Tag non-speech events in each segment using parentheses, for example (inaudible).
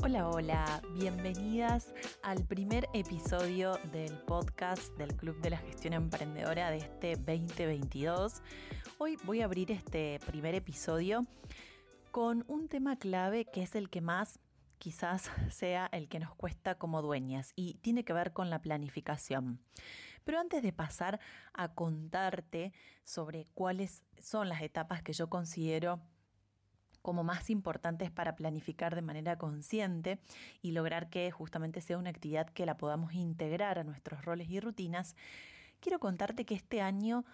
Hola, hola, bienvenidas al primer episodio del podcast del Club de la Gestión Emprendedora de este 2022. Hoy voy a abrir este primer episodio con un tema clave que es el que más quizás sea el que nos cuesta como dueñas y tiene que ver con la planificación. Pero antes de pasar a contarte sobre cuáles son las etapas que yo considero como más importantes para planificar de manera consciente y lograr que justamente sea una actividad que la podamos integrar a nuestros roles y rutinas, quiero contarte que este año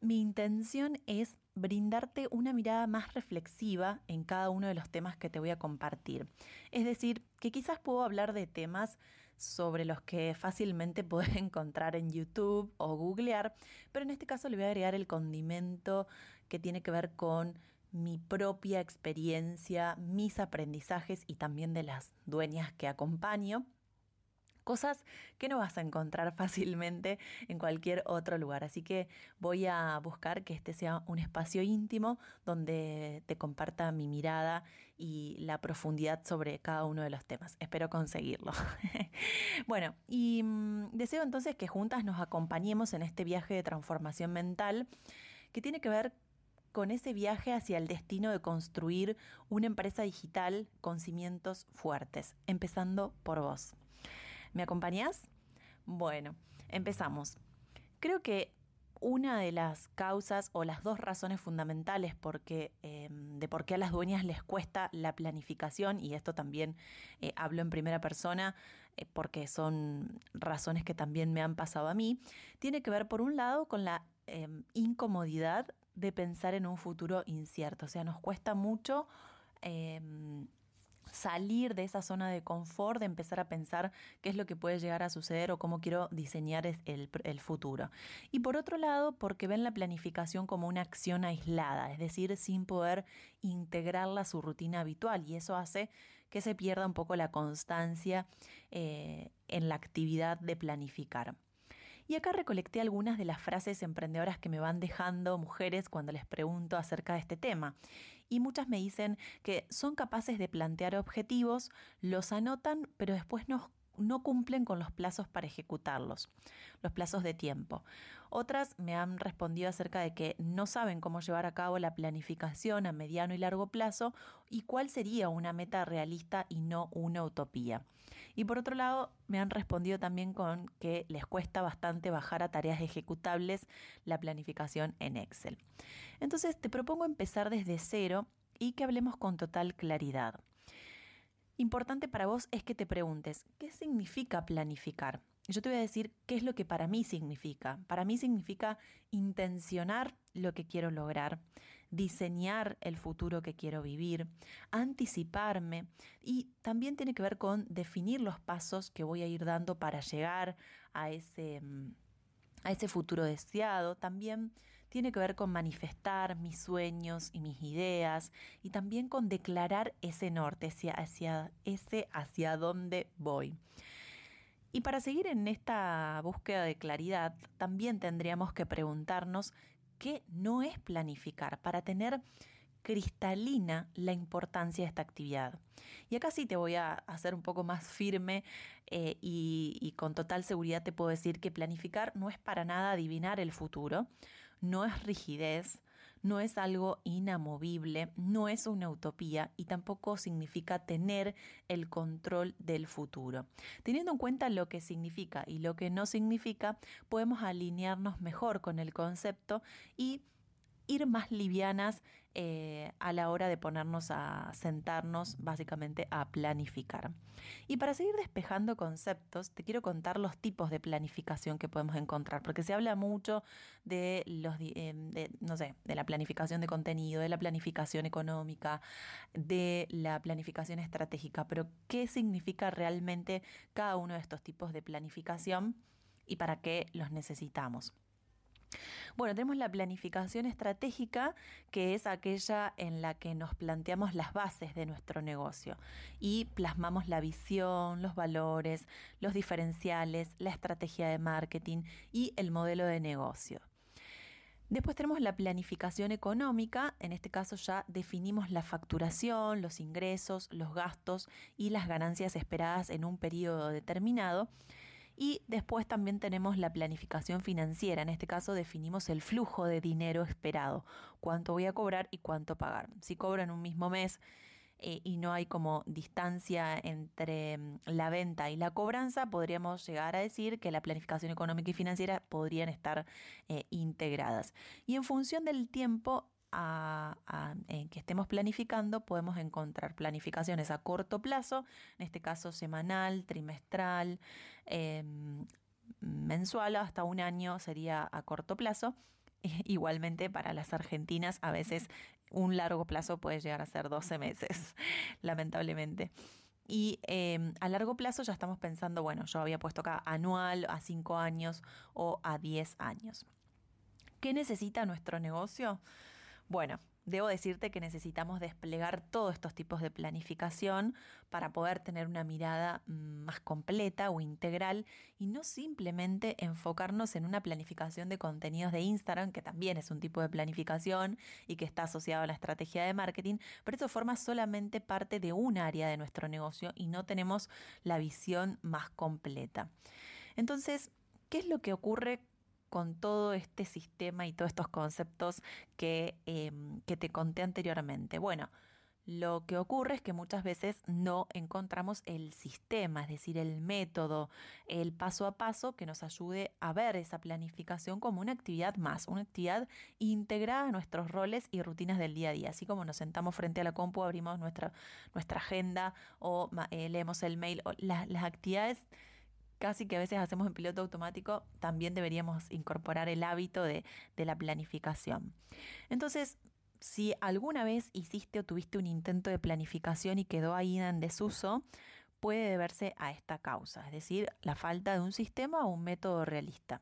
mi intención es brindarte una mirada más reflexiva en cada uno de los temas que te voy a compartir. Es decir, que quizás puedo hablar de temas sobre los que fácilmente (laughs) puedes encontrar en YouTube o googlear, pero en este caso le voy a agregar el condimento que tiene que ver con mi propia experiencia, mis aprendizajes y también de las dueñas que acompaño. Cosas que no vas a encontrar (laughs) fácilmente en cualquier otro lugar. Así que voy a buscar que este sea un espacio íntimo donde te comparta mi mirada y la profundidad sobre cada uno de los temas. Espero conseguirlo. (laughs) bueno, y mm, deseo entonces que juntas nos acompañemos en este viaje de transformación mental que tiene que ver con ese viaje hacia el destino de construir una empresa digital con cimientos fuertes, empezando por vos. ¿Me acompañás? Bueno, empezamos. Creo que una de las causas o las dos razones fundamentales em, de por qué a las dueñas les cuesta la planificación, y esto también eh, hablo en primera persona eh, porque son razones que también me han pasado a mí, tiene que ver por un lado con la em, incomodidad de pensar en un futuro incierto. O sea, nos cuesta mucho em, salir de esa zona de confort, de empezar a pensar qué es lo que puede llegar a suceder o cómo quiero diseñar el, futuro. Y por otro lado, porque ven la planificación como una acción aislada, es decir, sin poder integrarla a su rutina habitual y eso hace que se pierda un poco la constancia eh, en la actividad de planificar. Y acá recolecté algunas de las frases emprendedoras que me van dejando mujeres cuando les pregunto acerca de este tema. Y muchas me dicen que son capaces de plantear objetivos, los anotan, pero después nos no cumplen con los plazos para ejecutarlos, los plazos de tiempo. Otras me han respondido acerca de que no saben cómo llevar a cabo la planificación a mediano y largo plazo y cuál sería una meta realista y no una utopía. Y por otro lado, me han respondido también con que les cuesta bastante bajar a tareas ejecutables la planificación en Excel. Entonces, te propongo empezar desde cero y que hablemos con total claridad. Importante para vos es que te preguntes, ¿qué significa planificar? Yo te voy a decir qué es lo que para mí significa. Para mí significa intencionar lo que quiero lograr, diseñar el futuro que quiero vivir, anticiparme y también tiene que ver con definir los pasos que voy a ir dando para llegar a ese mm, a ese futuro deseado, también tiene que ver con manifestar mis sueños y mis ideas y también con declarar ese norte, hacia, ese hacia dónde voy. Y para seguir en esta búsqueda de claridad, también tendríamos que preguntarnos qué no es planificar para tener cristalina la importancia de esta actividad. Y acá sí te voy a hacer un poco más firme eh, y, y con total seguridad te puedo decir que planificar no es para nada adivinar el futuro, no es rigidez, no es algo inamovible, no es una utopía y tampoco significa tener el control del futuro. Teniendo en cuenta lo que significa y lo que no significa, podemos alinearnos mejor con el concepto y ir más livianas eh, a la hora de ponernos a sentarnos básicamente a planificar. Y para seguir despejando conceptos, te quiero contar los tipos de planificación que podemos encontrar, porque se habla mucho de los, eh, no sé, de la planificación de contenido, de la planificación económica, de la planificación estratégica, pero ¿qué significa realmente cada uno de estos tipos de planificación y para qué los necesitamos? Bueno, tenemos la planificación estratégica, que es aquella en la que nos planteamos las bases de nuestro negocio y plasmamos la visión, los valores, los diferenciales, la estrategia de marketing y el modelo de negocio. Después tenemos la planificación económica, en este caso ya definimos la facturación, los ingresos, los gastos y las ganancias esperadas en un periodo determinado. Y después también tenemos la planificación financiera, en este caso definimos el flujo de dinero esperado, cuánto voy a cobrar y cuánto pagar. Si cobro en un mismo mes, eh, y no hay como distancia entre mm, la venta y la cobranza, podríamos llegar a decir que la planificación económica y financiera podrían estar eh, integradas. Y en función del tiempo en que estemos planificando, podemos encontrar planificaciones a corto plazo, en este caso semanal, trimestral, em, mensual, hasta un año sería a corto plazo. (laughs) Igualmente para las argentinas a veces un largo plazo puede llegar a ser 12 meses, (laughs) lamentablemente. Y em, a largo plazo ya estamos pensando, bueno, yo había puesto acá anual, a 5 años o a 10 años. ¿Qué necesita nuestro negocio? Bueno, Debo decirte que necesitamos desplegar todos estos tipos de planificación para poder tener una mirada mm, más completa o integral y no simplemente enfocarnos en una planificación de contenidos de Instagram, que también es un tipo de planificación y que está asociado a la estrategia de marketing, pero eso forma solamente parte de un área de nuestro negocio y no tenemos la visión más completa. Entonces, ¿qué es lo que ocurre con todo este sistema y todos estos conceptos que, em, que te conté anteriormente? Bueno, lo que ocurre es que muchas veces no encontramos el sistema, es decir, el método, el paso a paso que nos ayude a ver esa planificación como una actividad más, una actividad integrada a nuestros roles y rutinas del día a día. Así como nos sentamos frente a la compu, abrimos nuestra, nuestra agenda o eh, leemos el mail, o las actividades casi que a veces hacemos en piloto automático, también deberíamos incorporar el hábito de, la planificación. Entonces, si alguna vez hiciste o tuviste un intento de planificación y quedó ahí en desuso, puede deberse a esta causa, es decir, la falta de un sistema o un método realista.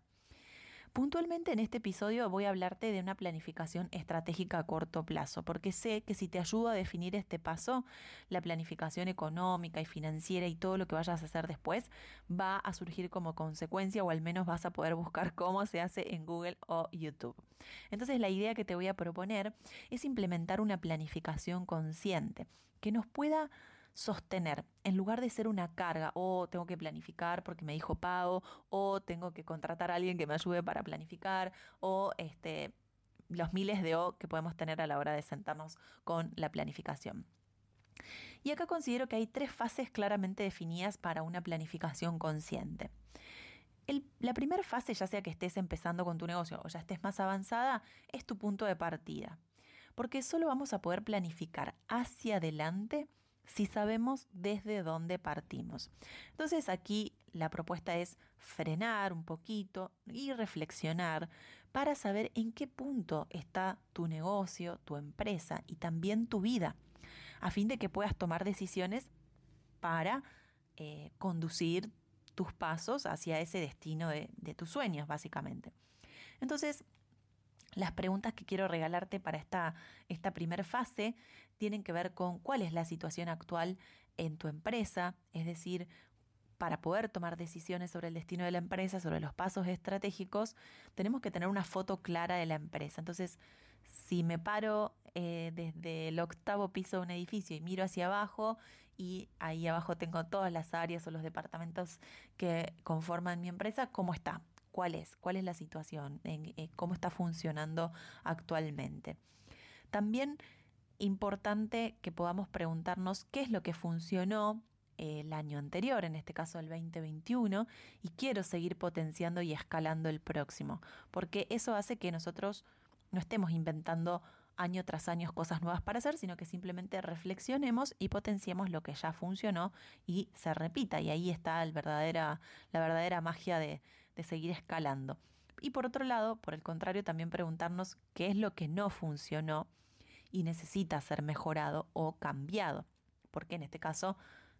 Puntualmente en este episodio voy a hablarte de una planificación estratégica a corto plazo, porque sé que si te ayudo a definir este paso, la planificación económica y financiera y todo lo que vayas a hacer después va a surgir como consecuencia o al menos vas a poder buscar (laughs) cómo se hace en Google o YouTube. Entonces la idea que te voy a proponer es implementar una planificación consciente que nos pueda sostener, en lugar de ser una carga, o tengo que planificar porque me dijo pago, o tengo que contratar a alguien que me ayude para planificar, o este, los miles de O que podemos tener a la hora de sentarnos con la planificación. Y acá considero que hay tres fases claramente definidas para una planificación consciente. la primera fase, ya sea que estés empezando con tu negocio o ya estés más avanzada, es tu punto de partida. Porque solo vamos a poder planificar hacia adelante si sabemos desde dónde partimos. Entonces aquí la propuesta es frenar un poquito y reflexionar para saber en qué punto está tu negocio, tu empresa y también tu vida, a fin de que puedas tomar decisiones para eh, conducir tus pasos hacia ese destino de, de tus sueños, básicamente. Entonces, las preguntas que quiero regalarte para esta, esta primera fase tienen que ver con cuál es la situación actual en tu empresa, es decir, para poder tomar decisiones sobre el destino de la empresa, sobre los pasos estratégicos, tenemos que tener una foto clara de la empresa. Entonces, si me paro eh, desde el octavo piso de un edificio y miro hacia abajo y ahí abajo tengo todas las áreas o los departamentos que conforman mi empresa, ¿cómo está? Cuál es, cuál es la situación, en, eh, cómo está funcionando actualmente. También importante que podamos preguntarnos qué es lo que funcionó el año anterior, en este caso el 2021, y quiero seguir potenciando y escalando el próximo, porque eso hace que nosotros no estemos inventando año tras año cosas nuevas para hacer, sino que simplemente reflexionemos y potenciemos lo que ya funcionó y se repita. Y ahí está verdadera, la verdadera magia de, de seguir escalando. Y por otro lado, por el contrario, también preguntarnos qué es lo que no funcionó y necesita ser mejorado o cambiado. Porque en este caso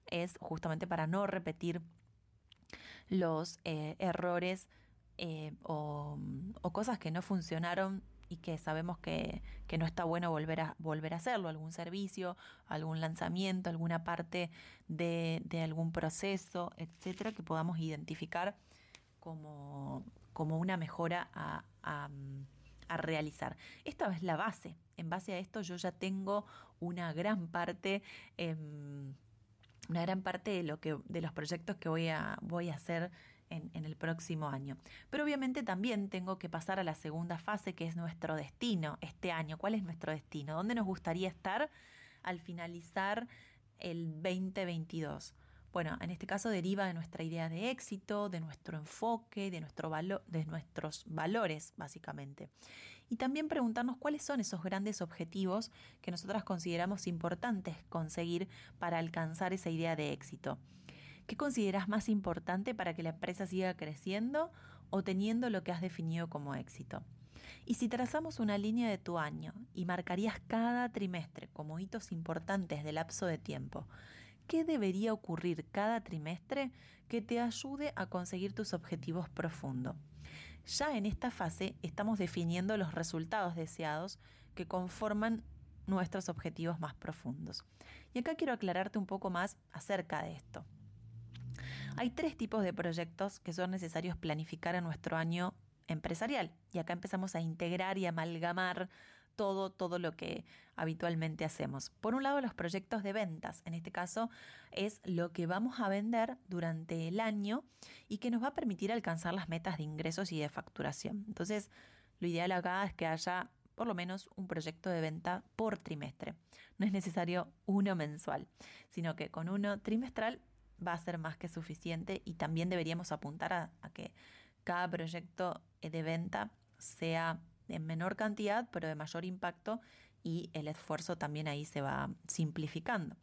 es justamente para no repetir los eh, errores eh, o, cosas que no funcionaron y que sabemos que, no está bueno volver a, volver a hacerlo, algún servicio, algún lanzamiento, alguna parte de, de algún proceso, etcétera, que podamos identificar como, como una mejora a, realizar. Esta es la base. En base a esto yo ya tengo una gran parte, em, una gran parte de, lo que, de los proyectos que voy a, voy a hacer en, en, el próximo año. Pero obviamente también tengo que pasar a la segunda fase, que es nuestro destino este año. ¿Cuál es nuestro destino? ¿Dónde nos gustaría estar al finalizar el 2022? Bueno, en este caso deriva de nuestra idea de éxito, de nuestro enfoque, de, nuestro de nuestros valores, básicamente. Y también preguntarnos cuáles son esos grandes objetivos que nosotras consideramos importantes conseguir para alcanzar esa idea de éxito. ¿Qué consideras más importante para que la empresa siga creciendo o teniendo lo que has definido como éxito? Y si trazamos una línea de tu año y marcarías cada trimestre como hitos importantes del lapso de tiempo, qué debería ocurrir cada trimestre que te ayude a conseguir tus objetivos profundos. Ya en esta fase estamos definiendo los resultados deseados que conforman nuestros objetivos más profundos. Y acá quiero aclararte un poco más acerca de esto. Hay tres tipos de proyectos que son necesarios planificar en nuestro año empresarial. Y acá empezamos a integrar y amalgamar todo, todo lo que habitualmente hacemos. Por un lado, los proyectos de ventas. En este caso, es lo que vamos a vender durante el año y que nos va a permitir alcanzar las metas de ingresos y de facturación. Entonces, lo ideal acá es que haya por lo menos un proyecto de venta por trimestre. No es necesario uno mensual, sino que con uno trimestral va a ser más que suficiente y también deberíamos apuntar a, a que cada proyecto de venta sea en menor cantidad, pero de mayor impacto y el esfuerzo también ahí se va simplificando.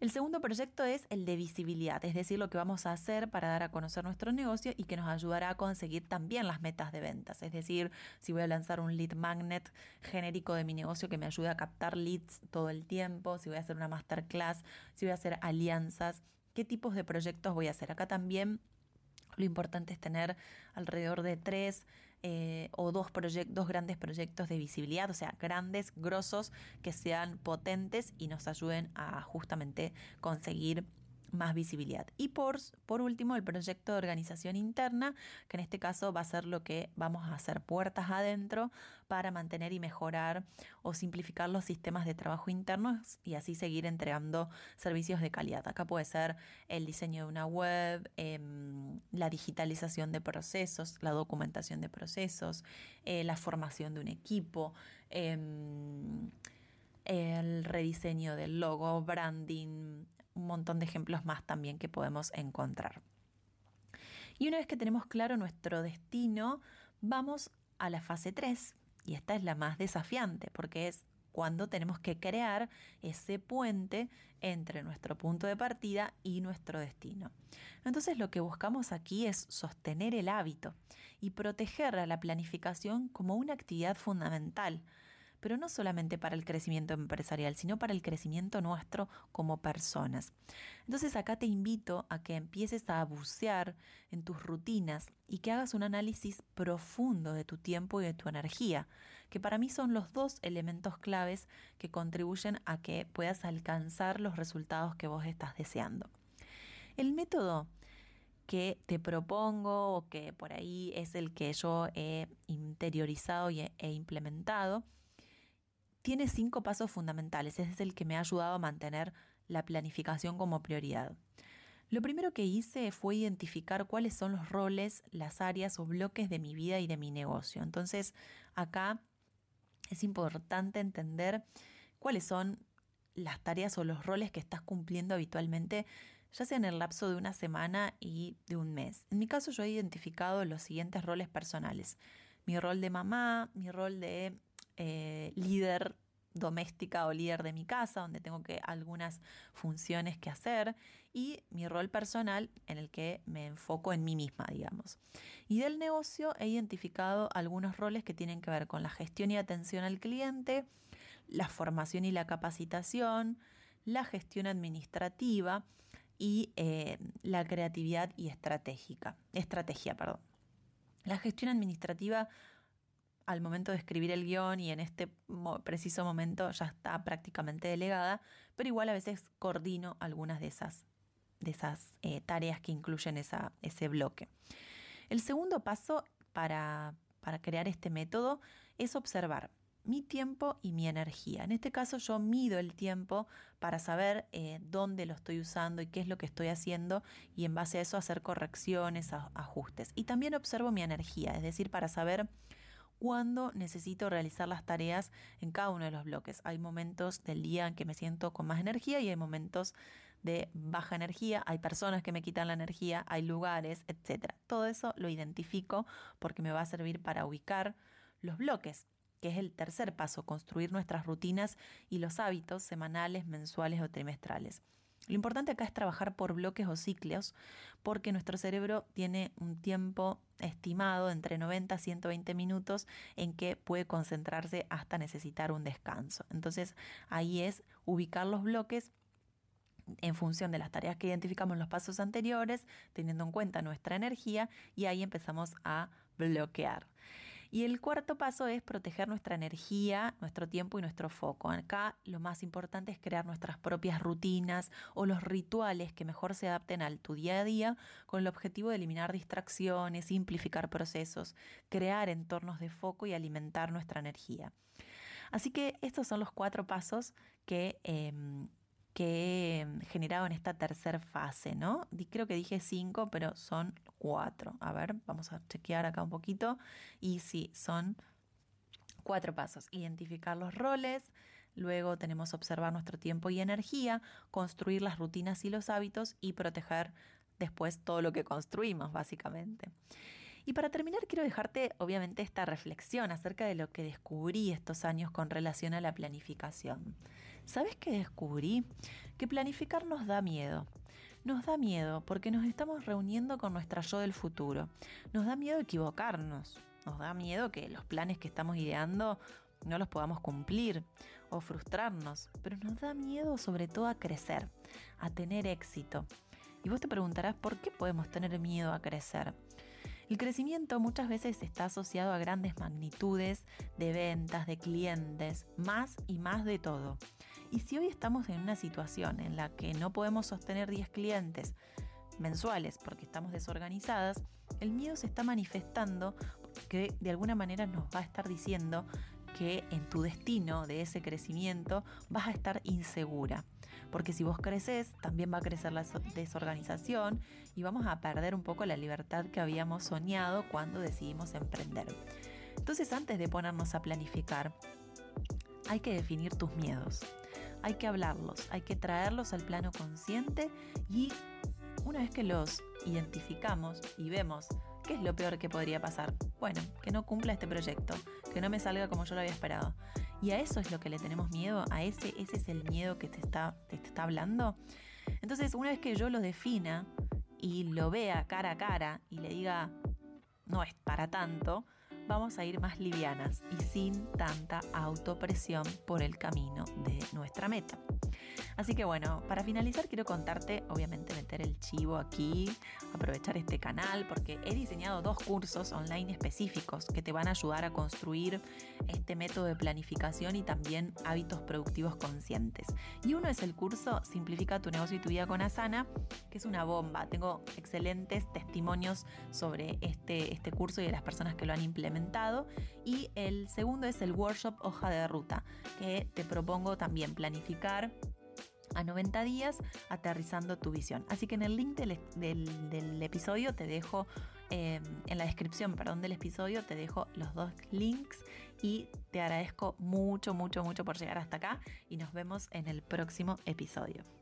El segundo proyecto es el de visibilidad, es decir, lo que vamos a hacer para dar a conocer nuestro negocio y que nos ayudará a conseguir también las metas de ventas. Es decir, si voy a lanzar un lead magnet genérico de mi negocio que me ayude a captar leads todo el tiempo, si voy a hacer una masterclass, si voy a hacer alianzas, qué tipos de proyectos voy a hacer. Acá también lo importante es tener alrededor de tres eh, o dos, dos grandes proyectos de visibilidad, o sea, grandes, grosos, que sean potentes y nos ayuden a justamente conseguir más visibilidad. Y por, por último, el proyecto de organización interna, que en este caso va a ser lo que vamos a hacer puertas adentro para mantener y mejorar o simplificar los sistemas de trabajo internos y así seguir entregando servicios de calidad. Acá puede ser el diseño de una web, em, la digitalización de procesos, la documentación de procesos, eh, la formación de un equipo. Em, el rediseño del logo, branding, montón de ejemplos más también que podemos encontrar. Y una vez que tenemos claro nuestro destino, vamos a la fase 3, y esta es la más desafiante, porque es cuando tenemos que crear ese puente entre nuestro punto de partida y nuestro destino. Entonces lo que buscamos aquí es sostener el hábito y proteger a la planificación como una actividad fundamental pero no solamente para el crecimiento empresarial, sino para el crecimiento nuestro como personas. Entonces acá te invito a que empieces a bucear en tus rutinas y que hagas un análisis profundo de tu tiempo y de tu energía, que para mí son los dos elementos claves que contribuyen a que puedas alcanzar los resultados que vos estás deseando. El método que te propongo o que por ahí es el que yo he interiorizado y he implementado tiene cinco pasos fundamentales. Ese es el que me ha ayudado a mantener la planificación como prioridad. Lo primero que hice fue identificar cuáles son los roles, las áreas o bloques de mi vida y de mi negocio. Entonces, acá es importante entender cuáles son las tareas o los roles que estás cumpliendo habitualmente, ya sea en el lapso de una semana y de un mes. En mi caso, yo he identificado los siguientes roles personales. Mi rol de mamá, mi rol de eh, líder doméstica o líder de mi casa, donde tengo que algunas funciones que hacer, y mi rol personal en el que me enfoco en mí misma, digamos. Y del negocio he identificado algunos roles que tienen que ver con la gestión y atención al cliente, la formación y la capacitación, la gestión administrativa y eh, la creatividad y estratégica, estrategia. Perdón. La gestión administrativa al momento de escribir el guion y en este preciso momento ya está prácticamente delegada, pero igual a veces coordino algunas de esas, de esas eh, tareas que incluyen esa, ese bloque. El segundo paso para para crear este método es observar mi tiempo y mi energía. En este caso yo mido el tiempo para saber eh, dónde lo estoy usando y qué es lo que estoy haciendo y en base a eso hacer correcciones, ajustes. Y también observo mi energía, es decir, para saber cuándo necesito realizar las tareas en cada uno de los bloques. Hay momentos del día en que me siento con más energía y hay momentos de baja energía, hay personas que me quitan la energía, hay lugares, etc. Todo eso lo identifico porque me va a servir para ubicar los bloques que es el tercer paso, construir nuestras rutinas y los hábitos semanales, mensuales o trimestrales. Lo importante acá es trabajar por bloques o ciclos, porque nuestro cerebro tiene un tiempo estimado entre 90 a 120 minutos en que puede concentrarse hasta necesitar un descanso. Entonces ahí es ubicar los bloques en función de las tareas que identificamos en los pasos anteriores, teniendo en cuenta nuestra energía y ahí empezamos a bloquear. Y el cuarto paso es proteger nuestra energía, nuestro tiempo y nuestro foco. Acá lo más importante es crear nuestras propias rutinas o los rituales que mejor se adapten al tu día a día con el objetivo de eliminar distracciones, simplificar procesos, crear entornos de foco y alimentar nuestra energía. Así que estos son los cuatro pasos que em, que he generado en esta tercera fase, ¿no? Creo que dije cinco, pero son cuatro. A ver, vamos a chequear acá un poquito. Y sí, son cuatro pasos. Identificar los roles, luego tenemos observar nuestro tiempo y energía, construir las rutinas y los hábitos y proteger después todo lo que construimos, básicamente. Y para terminar, quiero dejarte obviamente esta reflexión acerca de lo que descubrí estos años con relación a la planificación. ¿Sabes qué descubrí? Que planificar nos da miedo. Nos da miedo porque nos estamos reuniendo con nuestra yo del futuro. Nos da miedo equivocarnos. Nos da miedo que los planes que estamos ideando no los podamos cumplir o frustrarnos. Pero nos da miedo sobre todo a crecer, a tener éxito. Y vos te preguntarás por qué podemos tener miedo a crecer. El crecimiento muchas veces está asociado a grandes magnitudes de ventas, de clientes, más y más de todo. Y si hoy estamos en una situación en la que no podemos sostener 10 clientes mensuales porque estamos desorganizadas, el miedo se está manifestando que de alguna manera nos va a estar diciendo que en tu destino de ese crecimiento vas a estar insegura. Porque si vos creces, también va a crecer la desorganización y vamos a perder un poco la libertad que habíamos soñado cuando decidimos emprender. Entonces, antes de ponernos a planificar, hay que definir tus miedos. Hay que hablarlos, hay que traerlos al plano consciente y una vez que los identificamos y vemos qué es lo peor que podría pasar, bueno, que no cumpla este proyecto, que no me salga como yo lo había esperado. Y a eso es lo que le tenemos miedo, a ese, ese es el miedo que te está, te está hablando. Entonces, una vez que yo lo defina y lo vea cara a cara y le diga, no es para tanto, vamos a ir más livianas y sin tanta autopresión por el camino de nuestra meta. Así que bueno, para finalizar quiero contarte, obviamente meter el chivo aquí, aprovechar este canal, porque he diseñado dos cursos online específicos que te van a ayudar a construir este método de planificación y también hábitos productivos conscientes. Y uno es el curso Simplifica tu negocio y tu vida con Asana, que es una bomba. Tengo excelentes testimonios sobre este, este curso y de las personas que lo han implementado. Y el segundo es el workshop Hoja de Ruta, que te propongo también planificar a 90 días aterrizando tu visión. Así que en el link del, episodio te dejo, em, en la descripción, perdón, del episodio te dejo los dos links y te agradezco mucho, mucho, mucho por llegar hasta acá y nos vemos en el próximo episodio.